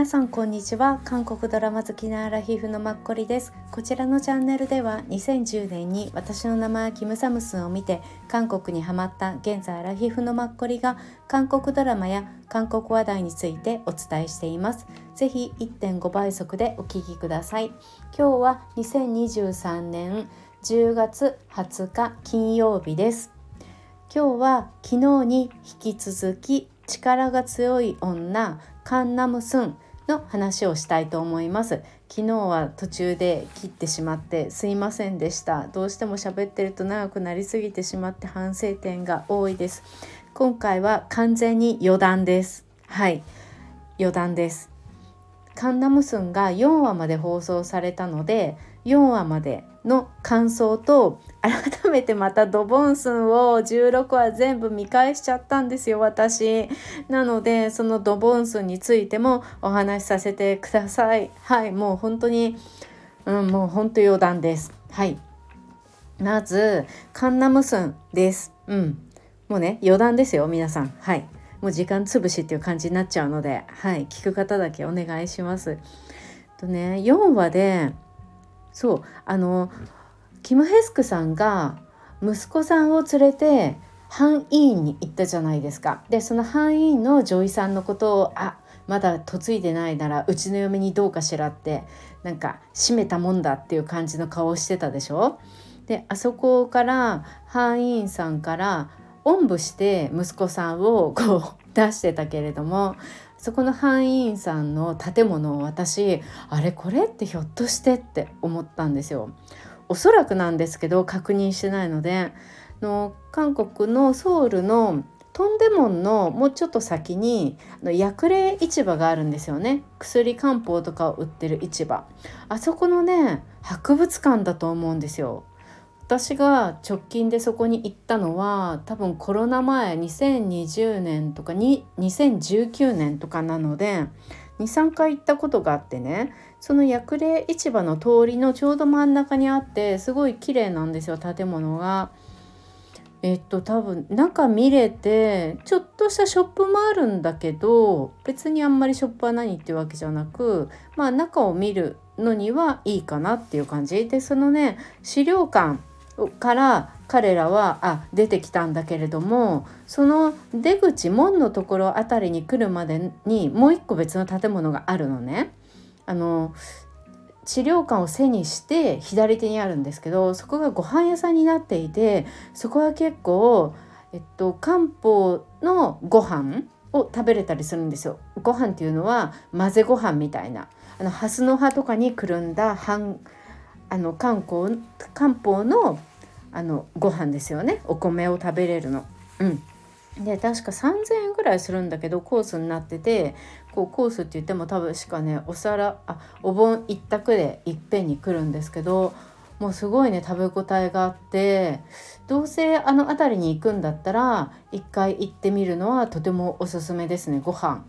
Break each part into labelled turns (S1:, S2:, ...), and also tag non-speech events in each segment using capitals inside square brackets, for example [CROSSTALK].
S1: 皆さんこんにちは。韓国ドラマ好きなアラヒフのマッコリです。こちらのチャンネルでは2010年に私の名前キムサムスンを見て韓国にハマった現在アラヒフのマッコリが韓国ドラマや韓国話題についてお伝えしています。ぜひ1.5倍速でお聞きください。今日は2023年10月20日金曜日です。今日は昨日に引き続き力が強い女カンナムスン。の話をしたいと思います。昨日は途中で切ってしまってすいませんでした。どうしても喋ってると長くなりすぎてしまって反省点が多いです。今回は完全に余談です。はい。余談です。カンナムスンが4話まで放送されたので4話までの感想と改めてまたドボンスンを16話全部見返しちゃったんですよ私。なのでそのドボンスンについてもお話しさせてください。はいもう本当にうんもう本当余談です。はい。まずカンナムスンです。うん。もうね余談ですよ皆さん。はい。もう時間つぶしっていう感じになっちゃうのではい。聞く方だけお願いします。とね4話でそうあのキム・ヘスクさんが息子さんを連れて範囲員に行ったじゃないですか。でその範囲員の女医さんのことをあまだ嫁いでないならうちの嫁にどうかしらってなんか閉めたもんだっていう感じの顔をしてたでしょであそこから範囲員さんからおんぶして息子さんをこう出してたけれどもそこの範囲員さんの建物を私あれこれってひょっとしてって思ったんですよ。おそらくなんですけど確認してないのでの韓国のソウルのトンデモンのもうちょっと先に薬霊市場があるんですよね。薬漢方とかを売ってる市場。あそこのね博物館だと思うんですよ。私が直近でそこに行ったのは多分コロナ前2020年とかに2019年とかなので23回行ったことがあってねその薬霊市場の通りのちょうど真ん中にあってすごい綺麗なんですよ建物が。えっと多分中見れてちょっとしたショップもあるんだけど別にあんまりショップは何っていうわけじゃなくまあ中を見るのにはいいかなっていう感じでそのね資料館から彼らはあ出てきたんだけれどもその出口門のところあたりに来るまでにもう一個別の建物があるのね。あの治療館を背にして左手にあるんですけどそこがご飯屋さんになっていてそこは結構、えっと、漢方のご飯を食べれたりするんですよ。ご飯っていうのは混ぜご飯みたいなあの蓮の葉とかにくるんだ半あの漢方漢方のあのご飯ですよね。お米を食べれるの。うん。で確か3,000円ぐらいするんだけどコースになっててこうコースって言っても多分しかねお皿あお盆一択でいっぺんに来るんですけどもうすごいね食べ応えがあってどうせあの辺りに行くんだったら一回行ってみるのはとてもおすすめですねご飯。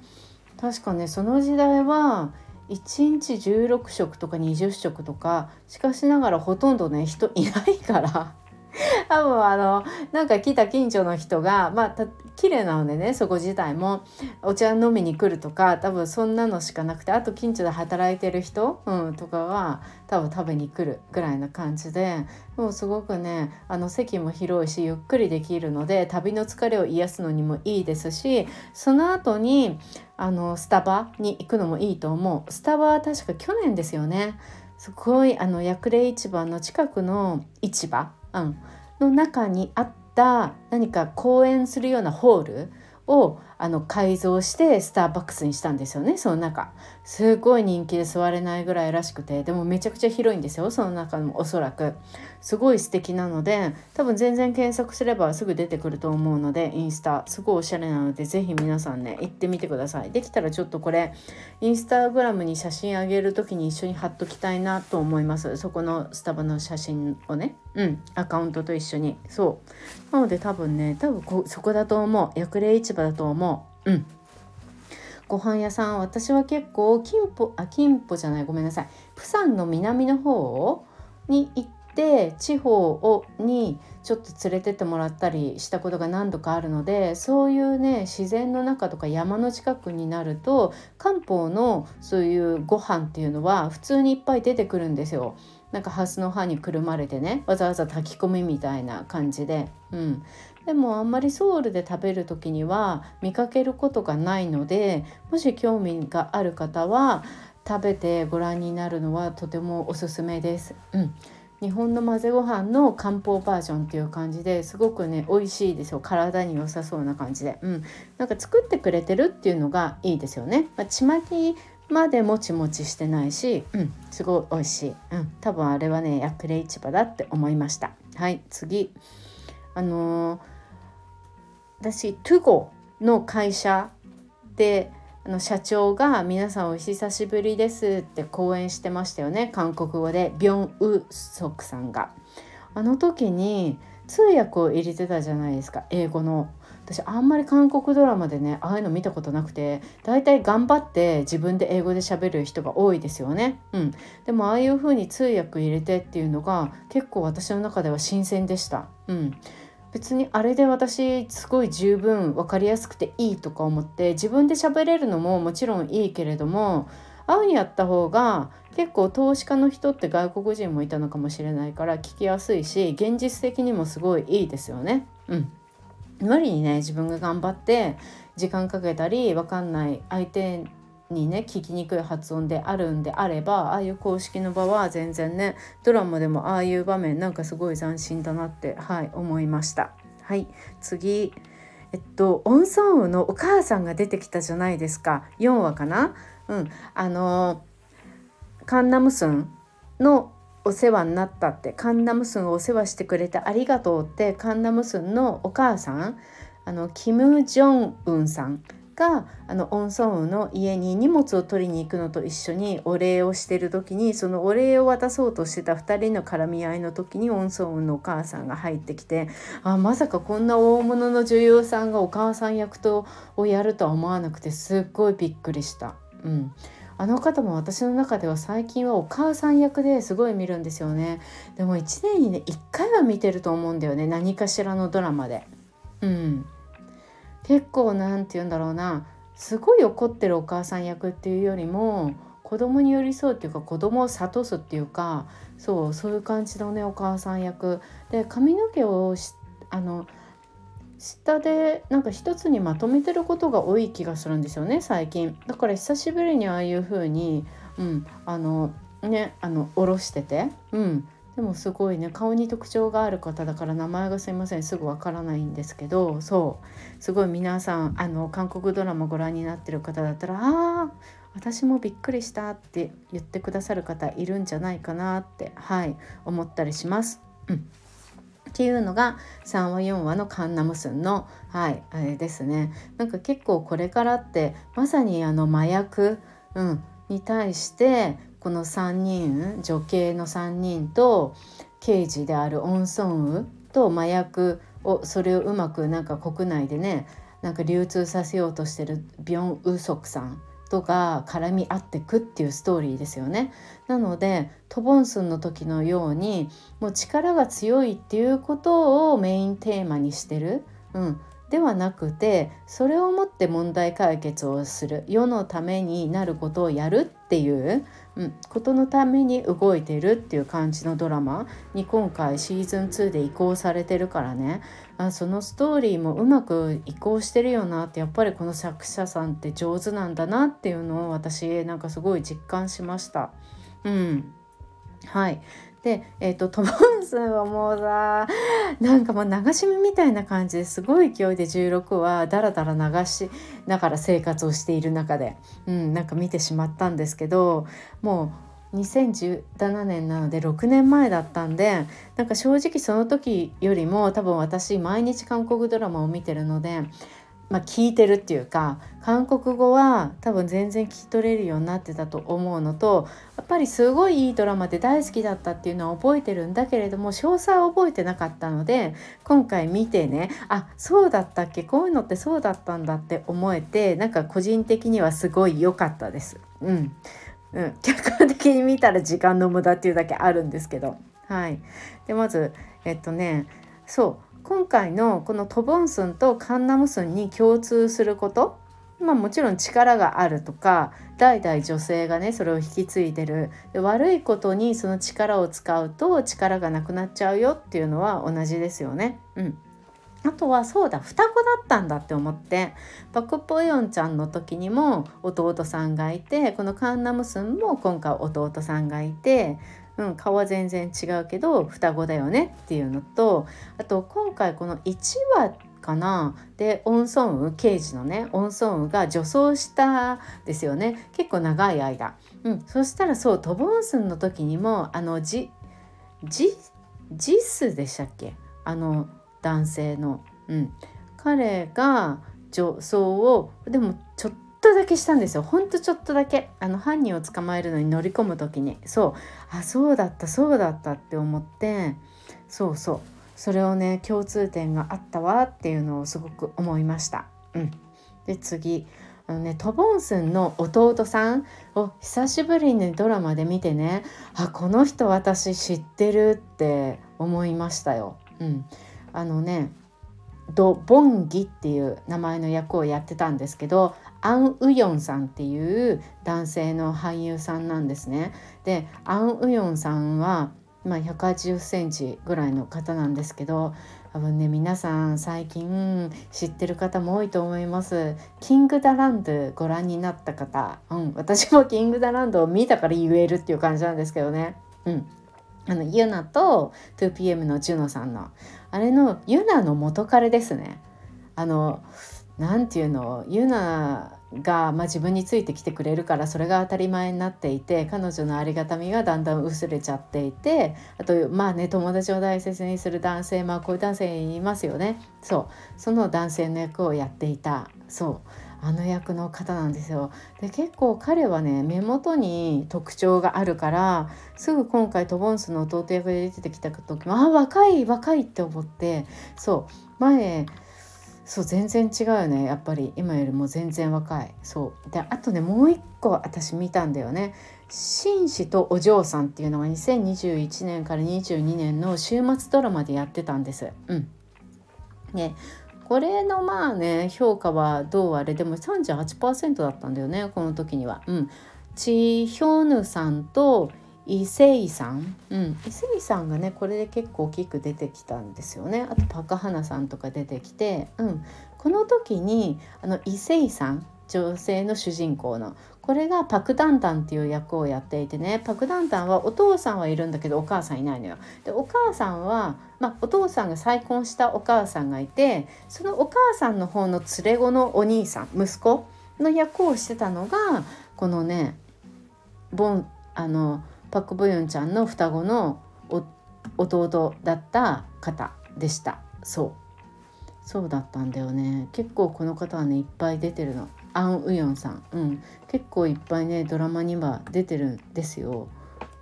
S1: 確かねその時代は1日16食とか20食とかしかしながらほとんどね人いないから。[LAUGHS] 多分あのなんか来た近所の人がまあた綺麗なのでねそこ自体もお茶飲みに来るとか多分そんなのしかなくてあと近所で働いてる人、うん、とかは多分食べに来るぐらいな感じでもうすごくねあの席も広いしゆっくりできるので旅の疲れを癒すのにもいいですしその後にあのスタバに行くのもいいと思う。スタバは確か去年ですよね。すごいあの薬霊市場の近くの市場うん、の中にあった何か講演するようなホールをあの改造してスターバックスにしたんですよね。その中。すごい人気で座れないぐらいらしくて。でもめちゃくちゃ広いんですよ。その中もおそらく。すごい素敵なので多分全然検索すればすぐ出てくると思うのでインスタ。すごいおしゃれなので是非皆さんね行ってみてください。できたらちょっとこれインスタグラムに写真あげる時に一緒に貼っときたいなと思います。そこのスタバの写真をね。うん。アカウントと一緒に。そう。なので多分ね多分そこだと思う。薬霊市場だと思う。うん。ご飯屋さん私は結構金浦あ金浦じゃないごめんなさい。プサンの南の方に行って地方をにちょっと連れてってもらったりしたことが何度かあるのでそういうね自然の中とか山の近くになると漢方のそういうご飯っていうのは普通にいっぱい出てくるんですよ。なんかハスの葉にくるまれてねわざわざ炊き込みみたいな感じで、うん、でもあんまりソウルで食べる時には見かけることがないのでもし興味がある方は食べてご覧になるのはとてもおすすめです。うん。日本の混ぜご飯の漢方バージョンっていう感じですごくね美味しいですよ。体に良さそうな感じで、うん、なんか作ってくれてるっていうのがいいですよね、まあ、ちまきまでもちもちしてないし、うん、すごい美味しい、うん、多分あれはねヤクレ市場だって思いました。はい。次。あのー、私トゥゴの会社であの社長が「皆さんお久しぶりです」って講演してましたよね韓国語でビョン・ウ・ソクさんが。あの時に通訳を入れてたじゃないですか英語の。私あんまり韓国ドラマでねああいうの見たことなくて大体頑張って自分で英語で喋る人が多いですよね。うん、でもああいう風に通訳入れてっていうのが結構私の中では新鮮でした。うん別にあれで私すごい十分分かりやすくていいとか思って自分で喋れるのももちろんいいけれども会うにやった方が結構投資家の人って外国人もいたのかもしれないから聞きやすいし現実的にもすごいいいですよね。うん、無理にね自分が頑張って時間かけたり分かんない相手にね聞きにくい発音であるんであればああいう公式の場は全然ねドラマでもああいう場面なんかすごい斬新だなってはい思いました。はい次。えっとオンソンウのお母さんが出てきたじゃないですか。4話かな？うん。あのカンナムスンのお世話になったってカンナムスンをお世話してくれてありがとうってカンナムスンのお母さんあのキム・ジョンウンさんがあのオン・ソンウの家に荷物を取りに行くのと一緒にお礼をしてる時にそのお礼を渡そうとしてた2人の絡み合いの時にオン・ソンウのお母さんが入ってきてあまさかこんな大物の女優さんがお母さん役とをやるとは思わなくてすっごいびっくりした。うん。あの方も私の中では最近はお母さん役ですごい見るんですよね。でも1年にね1回は見てると思うんだよね。何かしらのドラマで。うん。結構何て言うんだろうな。すごい怒ってるお母さん役っていうよりも子供に寄り添うっていうか子供を諭すっていうかそうそういう感じのねお母さん役。で髪の毛をあの下でなんか一つにまとめてることが多い気がするんですよね最近。だから久しぶりにああいう風にうんあのねあの下ろしててうん。でもすごいね顔に特徴がある方だから名前がすいませんすぐわからないんですけどそう。すごい皆さんあの韓国ドラマご覧になってる方だったら「ああ私もびっくりした」って言ってくださる方いるんじゃないかなってはい思ったりします。うんっていうのが3話4話のカンナムスンのはいあれですねなんか結構これからってまさにあの麻薬、うん、に対してこの3人女系の3人と刑事であるオン・ソンウと麻薬をそれをうまくなんか国内でねなんか流通させようとしてるビョン・ウソクさんとが絡み合ってくっていうストーリーですよね。なのでトボンスンの時のようにもう力が強いっていうことをメインテーマにしてる、うん、ではなくてそれをもって問題解決をする。世のためになることをやるっていう、うん、ことのために動いてるっていう感じのドラマ。に今回シーズン2で移行されてるからね。あそのストーリーもうまく移行してるよなってやっぱりこの作者さんって上手なんだなっていうのを私なんかすごい実感しました。うん。はい。で、えーと、トモンスンはもうさなんかもう流し見みたいな感じですごい勢いで16話だらだら流しながら生活をしている中で、うん、なんか見てしまったんですけどもう2017年なので6年前だったんでなんか正直その時よりも多分私毎日韓国ドラマを見てるのでまあ、聞いてるっていうか韓国語は多分全然聞き取れるようになってたと思うのとやっぱりすごいいいドラマで大好きだったっていうのは覚えてるんだけれども詳細は覚えてなかったので今回見てねあそうだったっけこういうのってそうだったんだって思えてなんか個人的にはすごい良かったです。うんうん、客観的に見たら時間の無駄っていうだけあるんですけど。はい、でまずえっとねそう今回のこのトボンスンとカンナムスンに共通することまあもちろん力があるとか代々女性がねそれを引き継いでる。で悪いことにその力を使うと力がなくなっちゃうよっていうのは同じですよね。うん。あとはそうだ双子だったんだって思って。パク・ポヨンちゃんの時にも弟さんがいてこのカンナムスンも今回弟さんがいて、うん、顔は全然違うけど双子だよねっていうのとあと今回この1話かな。でオン・ソンウ刑事のねオン・ソンウが女装したですよね。結構長い間、うん、そしたらそうトボンスンの時にもあのジジジスでしたっけ？あの男性の、うん、彼が女装をでもちょっとだけしたんですよ。ほんとちょっとだけ。あの犯人を捕まえるのに乗り込む時に。そう。あそうだったそうだったって思って。そうそう。それをね共通点があったわっていうのをすごく思いました。うん、で次。あのねトボンスンの弟さんを久しぶりにドラマで見てね。あこの人私知ってるって思いましたよ。うん、あのねド・ボンギっていう名前の役をやってたんですけどアン・ウヨンさんっていう男性の俳優さんなんですね。でアン・ウヨンさんは、まあ、180センチぐらいの方なんですけど多分ね皆さん最近知ってる方も多いと思います。キングダランドご覧になった方、うん、私もキングダランドを見たから言えるっていう感じなんですけどね。うん、あのユナと 2PM のジュノさんのあれのユナの元彼ですねあの何て言うのユナが、まあ、自分についてきてくれるからそれが当たり前になっていて彼女のありがたみがだんだん薄れちゃっていてあとまあね友達を大切にする男性まあこういう男性いますよね。そう。その男性の役をやっていた。そう。あの役の方なんですよ。で結構彼はね目元に特徴があるからすぐ今回トボンスの弟役で出てきた時もあ若い若いって思ってそう。前そう全然違うよねやっぱり。今よりも全然若い。そう。であとねもう一個私見たんだよね。紳士とお嬢さんっていうのが2021年から22年の週末ドラマでやってたんです。うん。ねこれのまあね評価はどうあれでも38%だったんだよねこの時には。うん、チヒョヌさんとイセイさん、うん、イセイさんがねこれで結構大きく出てきたんですよね。あとパカハナさんとか出てきて、うん、この時にあのイセイさん女性の主人公のこれがパク・ダンタンっていう役をやっていてねパク・ダンタンはお父さんはいるんだけどお母さんいないのよ。でお母さんは、まあ、お父さんが再婚したお母さんがいてそのお母さんの方の連れ子のお兄さん息子の役をしてたのがこのねボンあのパク・ブヨンちゃんの双子の弟だった方でした。そうそうだったんだよね結構この方はねいっぱい出てるのアン・ウヨンさん、うん、結構いっぱいねドラマには出てるんですよ。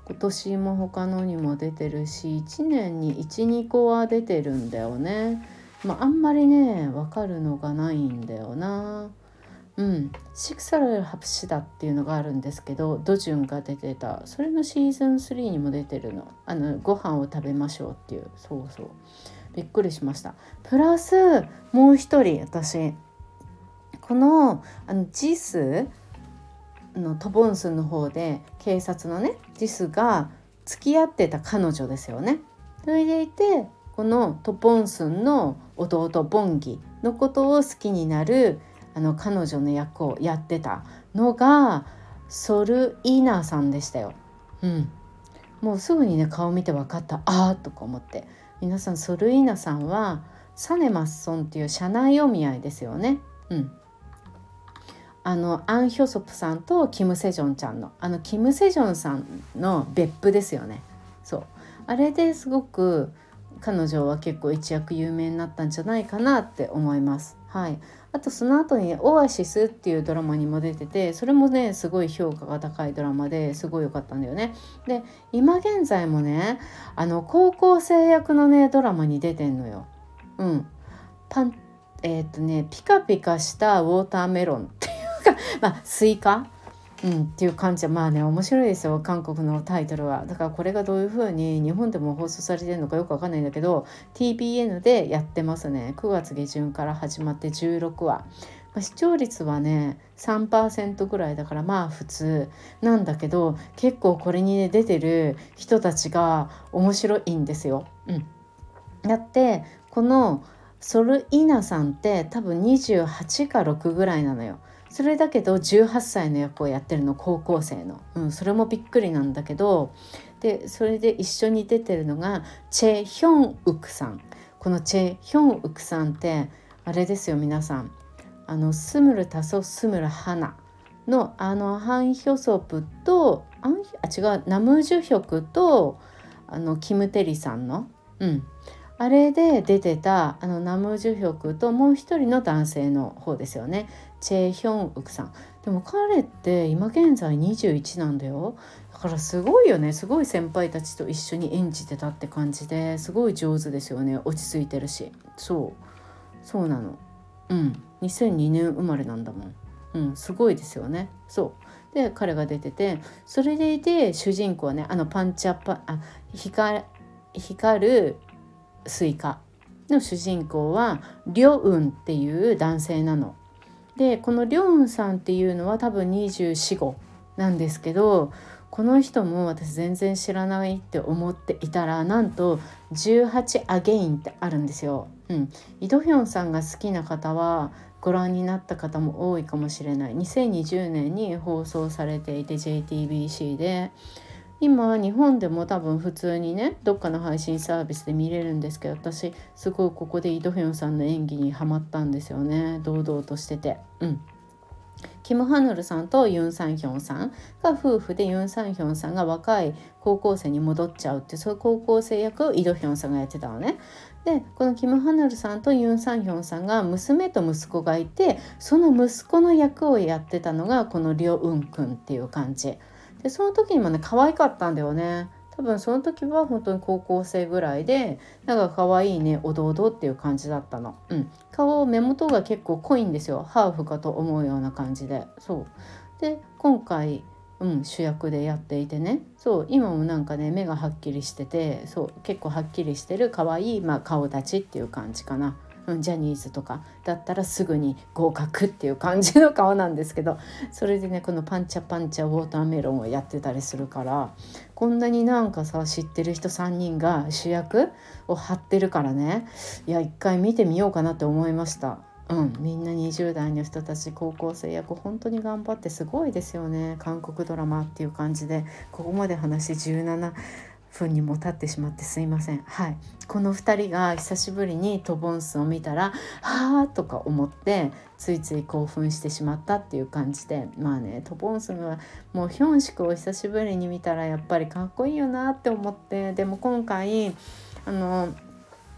S1: 今年も他のにも出てるし1年に12個は出てるんだよね。まあ、あんまりね分かるのがないんだよな。うん、シクサルハプシダっていうのがあるんですけどドジュンが出てた。それのシーズン3にも出てるの。あのご飯を食べましょうっていう。そうそう。びっくりしました。プラスもう一人私。このあのジスのトボンスの方で警察のねジスが付き合ってた彼女ですよね。それでいてこのトポンスンの弟ボンギのことを好きになるあの彼女の役をやってたのがソルイーナさんでしたよ。うん、もうすぐにね顔見て分かった。あーとか思って。皆さんソルイーナさんはサネマッソンっていう社内お見合いですよね。うん、あのアン・ヒョソプさんとキム・セジョンちゃんの。あのキム・セジョンさんの別府ですよね。そう。あれですごく彼女は結構一躍有名になったんじゃないかなって思います。はい。あとその後に「オアシス」っていうドラマにも出ててそれもねすごい評価が高いドラマですごい良かったんだよね。で今現在もねあの高校生役のねドラマに出てんのよ。うん。パンえっ、とねピカピカしたウォーターメロンっていうか [LAUGHS] まあ、スイカうん、っていう感じ。はまあね面白いですよ韓国のタイトルは。だからこれがどういう風に日本でも放送されてるのかよくわかんないんだけど TBN でやってますね。9月下旬から始まって16話、まあ、視聴率はね3%ぐらいだからまあ普通。なんだけど結構これに、ね、出てる人たちが面白いんですよ。うん、だってこのソルイナさんって多分28か6ぐらいなのよ。それだけど18歳の役をやってるの高校生の、うん、それもびっくりなんだけどでそれで一緒に出てるのがチェ・ヒョンウクさん。このチェ・ヒョンウクさんってあれですよ皆さん。あのスムルタソスムルハナのあのハン・ヒョソプとあ違うナムジュヒョクとあのキム・テリさんの、うん、あれで出てたあのナムジュヒョクともう一人の男性の方ですよね。チェ・ヒョンウクさん。でも彼って今現在21なんだよ。だからすごいよね。すごい先輩たちと一緒に演じてたって感じですごい上手ですよね。落ち着いてるし。そう。そうなの。うん。2002年生まれなんだもん。うん。すごいですよね。そう。で彼が出ててそれでいて主人公はねあのパンチャパあ光光るスイカの主人公はリョウンっていう男性なの。でこのリョウンさんっていうのは多分245なんですけどこの人も私全然知らないって思っていたらなんと18アゲインってあるんですよ。うん、イドヒョンさんが好きな方はご覧になった方も多いかもしれない。2020年に放送されていて JTBC で。今日本でも多分普通にねどっかの配信サービスで見れるんですけど私すごいここでイ・ドヒョンさんの演技にハマったんですよね堂々としててうんキム・ハヌルさんとユン・サンヒョンさんが夫婦でユン・サンヒョンさんが若い高校生に戻っちゃうってそういう高校生役をイ・ドヒョンさんがやってたのね。でこのキム・ハヌルさんとユン・サンヒョンさんが娘と息子がいてその息子の役をやってたのがこのリョ・ウン君っていう感じ。でその時にもね可愛かったんだよね。多分その時は本当に高校生ぐらいでなんか可愛いねおどおどっていう感じだったの、うん、顔目元が結構濃いんですよ。ハーフかと思うような感じで。そう。で今回うん、主役でやっていてね。そう今もなんかね目がはっきりしててそう結構はっきりしてる可愛いまあ、顔立ちっていう感じかな。うんジャニーズとかだったらすぐに合格っていう感じの顔なんですけどそれでねこのパンチャパンチャウォーターメロンをやってたりするからこんなになんかさ知ってる人3人が主役を張ってるからねいや一回見てみようかなって思いました。うん、みんな20代の人たち高校生役本当に頑張ってすごいですよね韓国ドラマっていう感じでここまで話17分にも経ってしまってすいません。はい。この2人が久しぶりにトボンスを見たら「はあ」とか思ってついつい興奮してしまったっていう感じで。まあねトボンスはもうヒョンシクを久しぶりに見たらやっぱりかっこいいよなって思って。でも今回あの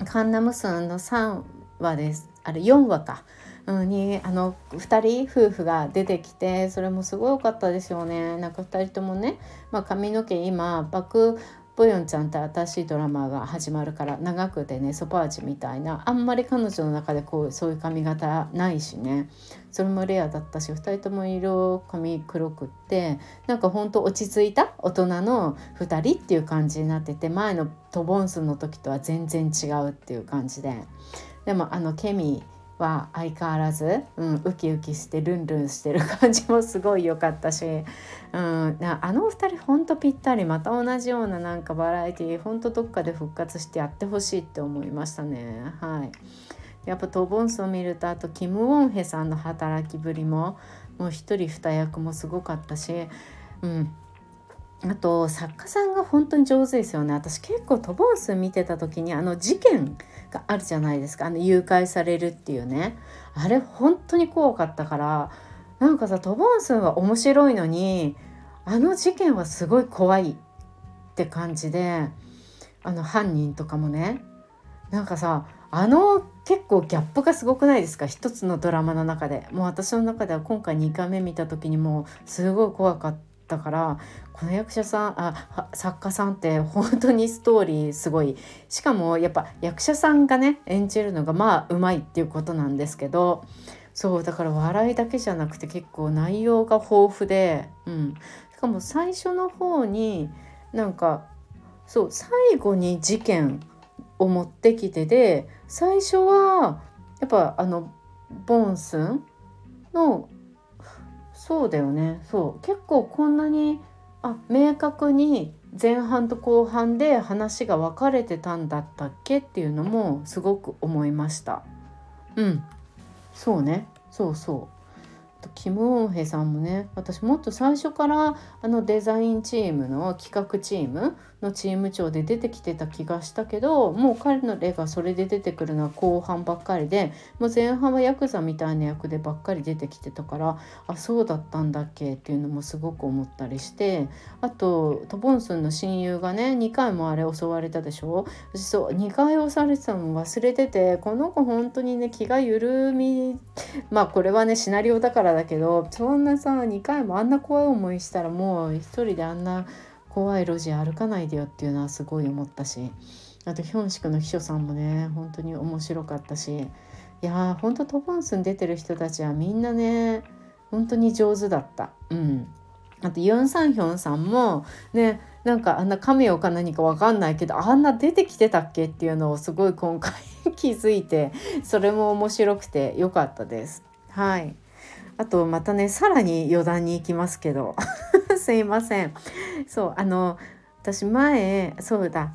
S1: カンナムスンの3話です。あれ4話か。にあの2人夫婦が出てきてそれもすごい良かったですよね。なんか2人ともね、まあ、髪の毛今爆ボヨンちゃんって新しいドラマが始まるから長くてねソパーチみたいな。あんまり彼女の中でこうそういう髪型ないしね。それもレアだったし2人とも色髪黒くってなんかほんと落ち着いた？大人の2人っていう感じになってて前のトボンスの時とは全然違うっていう感じで。でもあのケミーは相変わらず、うん、ウキウキしてルンルンしてる感じもすごい良かったし、うん、あのお二人ほんとぴったりまた同じようななんかバラエティーほんとどっかで復活してやってほしいって思いましたね。はいやっぱトボンスを見るとあとキム・ウォンヘさんの働きぶりももう一人二役もすごかったし、うん、あと作家さんが本当に上手ですよね。私結構トボンス見てた時にあの事件があるじゃないですか。あの誘拐されるっていうね。あれ本当に怖かったからなんかさトボンスは面白いのにあの事件はすごい怖いって感じであの犯人とかもね。なんかさあの結構ギャップがすごくないですか？一つのドラマの中で。もう私の中では今回2回目見た時にもすごい怖かった。からこの役者さんあ作家さんって本当にストーリーすごい。しかもやっぱ役者さんがね演じるのがまあうまいっていうことなんですけどそうだから笑いだけじゃなくて結構内容が豊富で、うん、しかも最初の方になんかそう最後に事件を持ってきてで最初はやっぱあのボンスンのそうだよね。そう。結構こんなにあ明確に前半と後半で話が分かれてたんだったっけっていうのもすごく思いました。うん。そうね。そうそう。キム・ウォンヘさんもね私もっと最初からあのデザインチームの企画チームのチーム長で出てきてた気がしたけどもう彼の例がそれで出てくるのは後半ばっかりでもう前半はヤクザみたいな役でばっかり出てきてたからあそうだったんだっけっていうのもすごく思ったりしてあとトボンスンの親友がね2回もあれ襲われたでしょ？私そう2回襲われてたの忘れててこの子本当にね気が緩みまあこれはねシナリオだからだけどそんなさ2回もあんな怖い思いしたらもう一人であんな怖い路地歩かないでよっていうのはすごい思ったしあとヒョンシクの秘書さんもね本当に面白かったしいやー本当トボンスに出てる人たちはみんなね本当に上手だった。うんあとユン・サンヒョンさんもねなんかあんなカメオか何か分かんないけどあんな出てきてたっけっていうのをすごい今回 [LAUGHS] 気づいてそれも面白くて良かったです。はいあとまたねさらに余談に行きますけど。[LAUGHS] すいません。そうあの私前そうだ。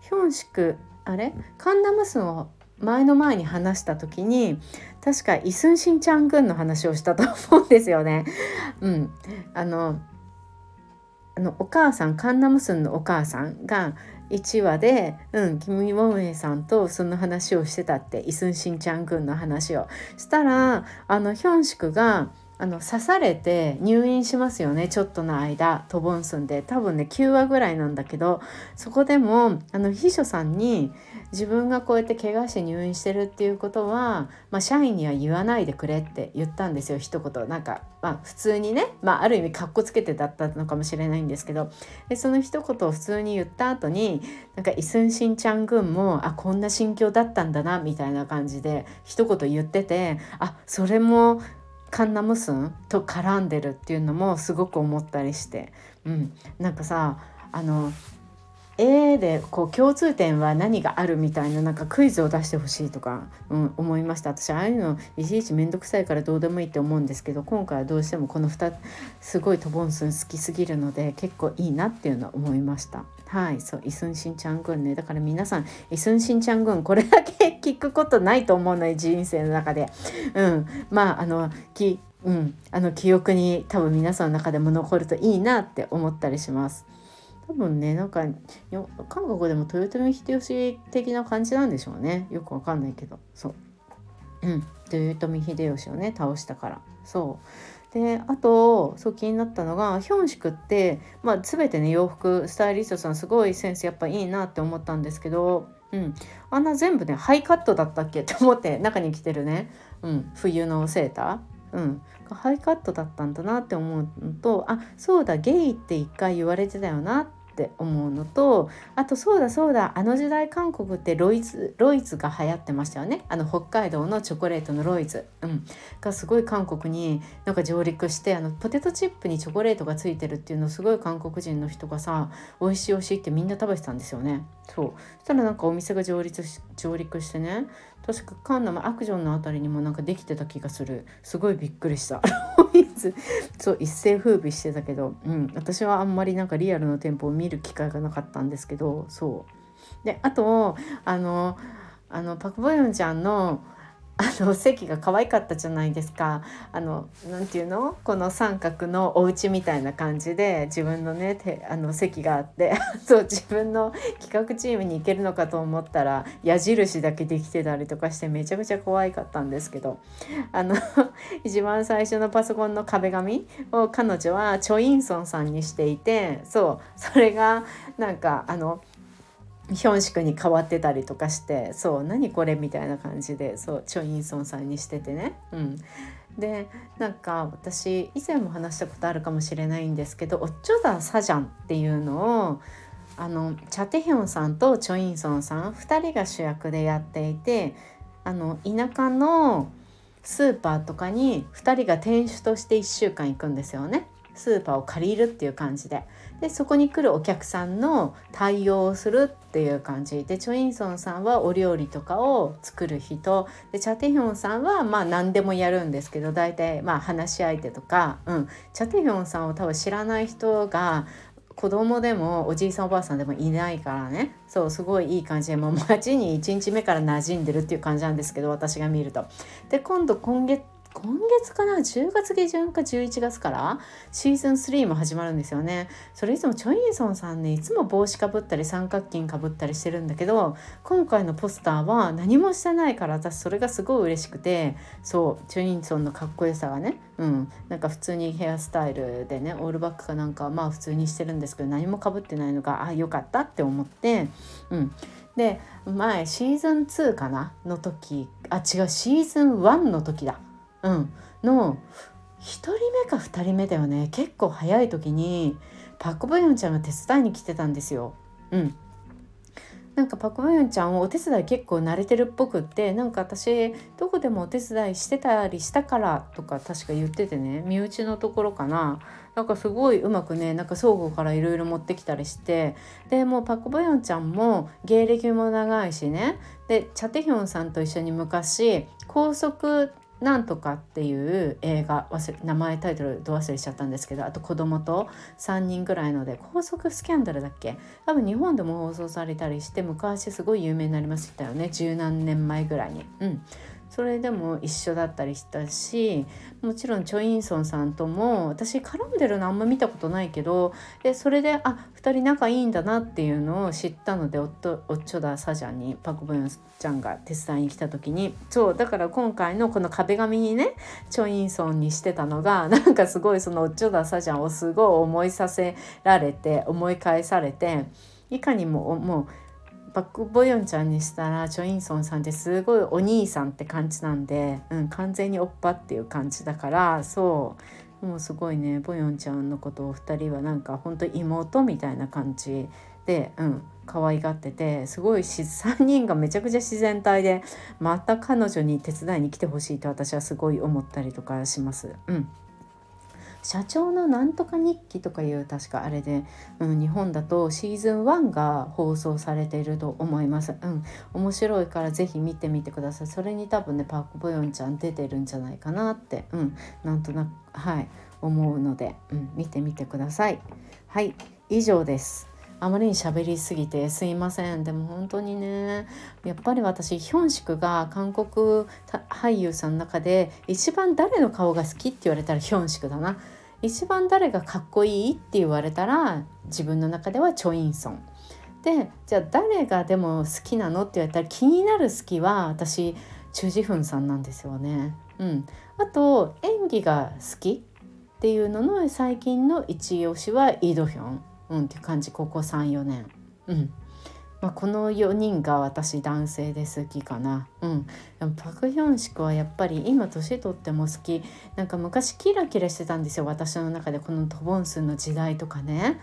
S1: ヒョンシクあれ？カンナムスンを前の前に話した時に確かイスンシンチャン軍の話をしたと思うんですよね。うん、あのあのお母さんカンナムスンのお母さんが1話で、うん、キム・イモンエさんとその話をしてたってイスンシンチャン軍の話を。したらあのヒョンシクがあの刺されて入院しますよねちょっとの間トボンスンで。多分ね9話ぐらいなんだけどそこでもあの秘書さんに自分がこうやって怪我して入院してるっていうことは、まあ、社員には言わないでくれって言ったんですよ一言。なんか、まあ、普通にね、まあ、ある意味かっこつけてだったのかもしれないんですけど。でその一言を普通に言った後になんかイスンシンチャン軍もあこんな心境だったんだなみたいな感じで一言言っててあそれもカンナムスン？と絡んでるっていうのもすごく思ったりして、うん、なんかさあの A でこう共通点は何があるみたいななんかクイズを出してほしいとか、うん、思いました。私ああいうのいちいち面倒くさいからどうでもいいって思うんですけど今回はどうしてもこの2つすごいトボンスン好きすぎるので結構いいなっていうのは思いました。はいそうイスンシンチャン軍ね。だから皆さんイスンシンチャン軍これだけ聞くことないと思うのよ人生の中で。うんまああのきうん、あの記憶に多分皆さんの中でも残るといいなって思ったりします。多分ねなんか韓国でも豊臣秀吉的な感じなんでしょうね。よくわかんないけど。そう。うん。豊臣秀吉をね倒したから。そう。であとそう気になったのがヒョンシクって、まあ、全てね洋服スタイリストさんすごいセンスやっぱいいなって思ったんですけど、うん、あんな全部ねハイカットだったっけ？って思って中に着てるね、うん、冬のセーター。うん、ハイカットだったんだなって思うのとあそうだゲイって一回言われてたよなっって思うのとあとそうだそうだあの時代韓国ってロイズロイズが流行ってましたよね。あの北海道のチョコレートのロイズ、うん、がすごい韓国になんか上陸してあのポテトチップにチョコレートがついてるっていうのをすごい韓国人の人がさ美味しい美味しいってみんな食べてたんですよね。そう。そしたらなんかお店が上陸し上陸してね確かカンナムアクションの辺りにもなんかできてた気がする。すごいびっくりした。[LAUGHS] そう一世風靡してたけど、うん、私はあんまりなんかリアルの店舗を見る機会がなかったんですけど。そう。であとあのあのパク・ボヨンちゃんのあの席が可愛かったじゃないですか。あのなていうの？この三角のお家みたいな感じで自分のねてあの席があって [LAUGHS] そう自分の企画チームに行けるのかと思ったら矢印だけできてたりとかしてめちゃくちゃ可愛かったんですけど。あの [LAUGHS] 一番最初のパソコンの壁紙を彼女はチョ・インソンさんにしていてそうそれがなんかあのヒョンシクに変わってたりとかしてそう何これみたいな感じでそうチョ・インソンさんにしててね。うん、でなんか私以前も話したことあるかもしれないんですけど「おっちょだサジャン」っていうのをあのチャ・テヒョンさんとチョ・インソンさん2人が主役でやっていてあの田舎のスーパーとかに2人が店主として1週間行くんですよね。スーパーを借りるっていう感じででそこに来るお客さんの対応をするっていう感じ。でチョインソンさんはお料理とかを作る人。でチャテヒョンさんはまあ何でもやるんですけど大体まあ話し相手とか、うん、チャテヒョンさんを多分知らない人が子供でもおじいさんおばあさんでもいないからね。そうすごいいい感じ。でもう街に1日目から馴染んでるっていう感じなんですけど私が見ると。で今度今月今月かな？10月下旬か11月から？シーズン3も始まるんですよね。それいつもチョインソンさんねいつも帽子かぶったり三角巾かぶったりしてるんだけど今回のポスターは何もしてないから私それがすごい嬉しくてそうチョインソンのかっこよさがねうん。なんか普通にヘアスタイルでねオールバックかなんかまあ普通にしてるんですけど何もかぶってないのがあよかったって思ってうん。で前シーズン2かな？の時あ違うシーズン1の時だ。うん、の1人目か2人目だよね。結構早い時にパク・ボヨンちゃんが手伝いに来てたんですよ。うん。なんかパク・ボヨンちゃんをお手伝い結構慣れてるっぽくってなんか私どこでもお手伝いしてたりしたからとか確か言っててね。身内のところかな。なんかすごいうまくねなんか倉庫からいろいろ持ってきたりして。でもうパク・ボヨンちゃんも芸歴も長いしね。でチャテヒョンさんと一緒に昔高速なんとかっていう映画忘れ名前タイトルど忘れしちゃったんですけどあと子供と3人ぐらいので高速スキャンダルだっけ？多分日本でも放送されたりして昔すごい有名になりましたよね。十何年前ぐらいに。うん。それでも一緒だったりしたしもちろんチョ・インソンさんとも私絡んでるのあんま見たことないけどでそれであ2人仲いいんだなっていうのを知ったのでおっおっちょだサジャンにパク・ブヨンちゃんが手伝いに来た時に。そうだから今回のこの壁紙にねチョ・インソンにしてたのが [LAUGHS] なんかすごいそのおっちょだサジャンをすごい思いさせられて思い返されていかにももうパク・ボヨンちゃんにしたらチョ・インソンさんってすごいお兄さんって感じなんで、うん、完全におっぱっていう感じだからそうもうすごいねボヨンちゃんのことを2人はなんかほんと妹みたいな感じで、うん、可愛がっててすごい3人がめちゃくちゃ自然体でまた彼女に手伝いに来てほしいと私はすごい思ったりとかします。うん社長のなんとか日記とかいう確かあれで、うん、日本だとシーズン1が放送されていると思います。うん、面白いからぜひ見てみてください。それに多分ねパク・ボヨンちゃん出てるんじゃないかなって、うん、なんとなくはい思うので、うん、見てみてください。はい以上です。あまりに喋りすぎてすいませんでも本当にねやっぱり私ヒョンシクが韓国俳優さんの中で一番誰の顔が好きって言われたらヒョンシクだな一番誰がかっこいいって言われたら自分の中ではチョ・インソン。でじゃあ誰がでも好きなのって言われたら気になる好きは私チュ・ジフンさんなんですよね。うん、あと演技が好きっていうのの最近の一押しはイ・ドヒョン、うん、っていう感じここ34年。うんまあ、この4人が私男性で好きかな。うん。でもパク・ヒョンシクはやっぱり今年とっても好き。なんか昔キラキラしてたんですよ。私の中でこのトボンスンの時代とかね。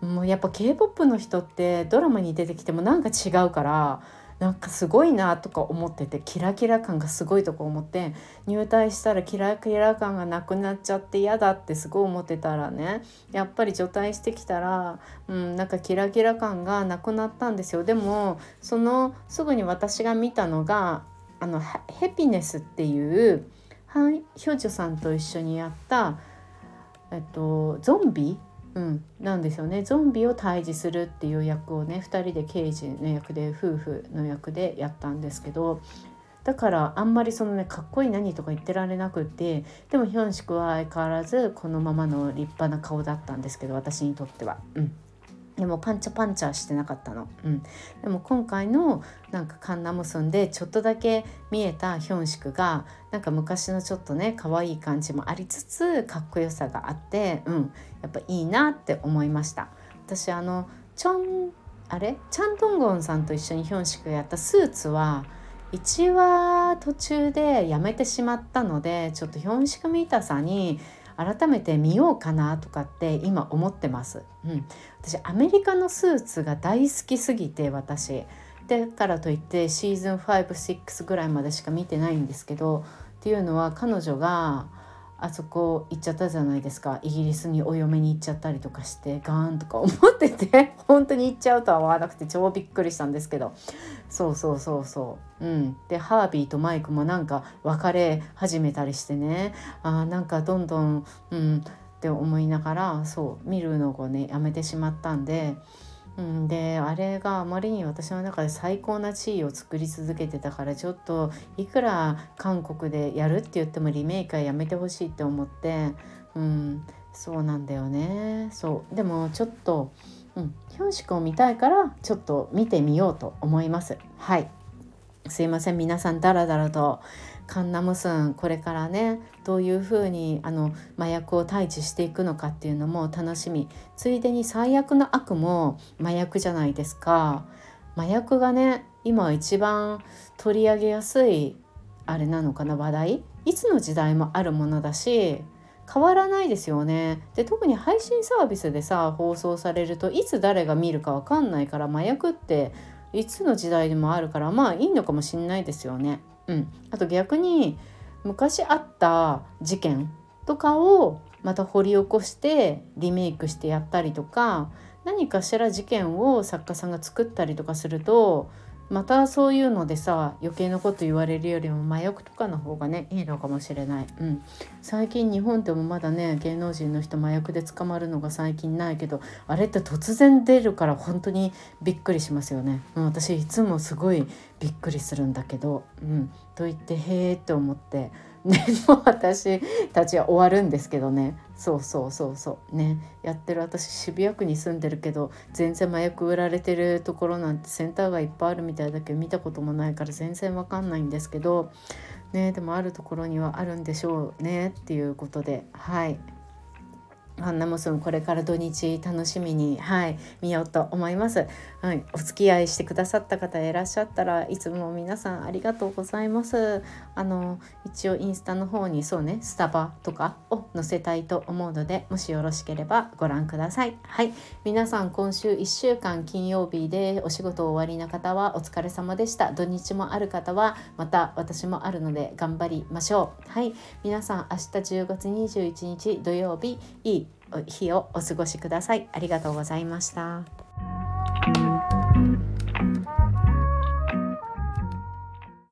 S1: もうやっぱ k p o p の人ってドラマに出てきてもなんか違うから。なんかすごいなとか思っててキラキラ感がすごいとか思って入隊したらキラキラ感がなくなっちゃって嫌だってすごい思ってたらねやっぱり除隊してきたら、うん、なんかキラキラ感がなくなったんですよ。でもそのすぐに私が見たのがあのヘピネスっていうハン・ヒョジョさんと一緒にやった、えっと、ゾンビうん、なんですよね。ゾンビを退治するっていう役をね2人で刑事の役で夫婦の役でやったんですけどだからあんまりそのねかっこいい何とか言ってられなくてでもヒョンシクは相変わらずこのままの立派な顔だったんですけど私にとっては。うん。でもパンチャパンチャしてなかったの。うん、でも今回のなんかカンナムスンでちょっとだけ見えたヒョンシクがなんか昔のちょっとね可愛い感じもありつつかっこよさがあって、うん、やっぱいいなって思いました。私あのチョンあれ？チャンドンゴンさんと一緒にヒョンシクやったスーツは1話途中でやめてしまったのでちょっとヒョンシク見たさに改めて見ようかなとかって今思ってます。うん、私アメリカのスーツが大好きすぎて私。だからといってシーズン56ぐらいまでしか見てないんですけどっていうのは彼女があそこ行っちゃったじゃないですか。イギリスにお嫁に行っちゃったりとかしてガーンとか思ってて本当に行っちゃうとは思わなくて超びっくりしたんですけど。そうそうそうそう。うん。でハービーとマイクもなんか別れ始めたりしてね。あなんかどんどんうん。って思いながらそう見るのをねやめてしまったんで。うん、であれがあまりに私の中で最高な地位を作り続けてたからちょっといくら韓国でやるって言ってもリメイクはやめてほしいって思って、うん、そうなんだよね。そう。でもちょっと、うん、ヒョンシクを見たいからちょっと見てみようと思います。はい。すいません。皆さんダラダラとカンナムスンこれからねどういうふうにあの麻薬を退治していくのかっていうのも楽しみ。ついでに最悪の悪も麻薬じゃないですか。麻薬がね今一番取り上げやすいあれなのかな話題？いつの時代もあるものだし変わらないですよねで特に配信サービスでさ放送されるといつ誰が見るか分かんないから麻薬っていつの時代でもあるからまあいいのかもしんないですよね。うん、あと逆に昔あった事件とかをまた掘り起こしてリメイクしてやったりとか何かしら事件を作家さんが作ったりとかするとまたそういうのでさ余計なこと言われるよりも麻薬とかの方がねいいのかもしれない、うん、最近日本でもまだね芸能人の人麻薬で捕まるのが最近ないけどあれって突然出るから本当にびっくりしますよね、うん、私いつもすごいびっくりするんだけど、うん、と言ってへえって思ってね [LAUGHS] も私たちは終わるんですけどね。そうそうそうそう。ね。やってる私渋谷区に住んでるけど全然麻薬売られてるところなんてセンターがいっぱいあるみたいだけど見たこともないから全然わかんないんですけど。ねでもあるところにはあるんでしょうねっていうことで。はい。ハンナモスンこれから土日楽しみにはい見ようと思います、はい、お付き合いしてくださった方いらっしゃったらいつも皆さんありがとうございます。あの一応インスタの方にそうねスタバとかを載せたいと思うのでもしよろしければご覧ください。はい皆さん今週1週間金曜日でお仕事終わりな方はお疲れ様でした。土日もある方はまた私もあるので頑張りましょう。はい皆さん明日10月21日土曜日いい日をお過ごしください。ありがとうございました。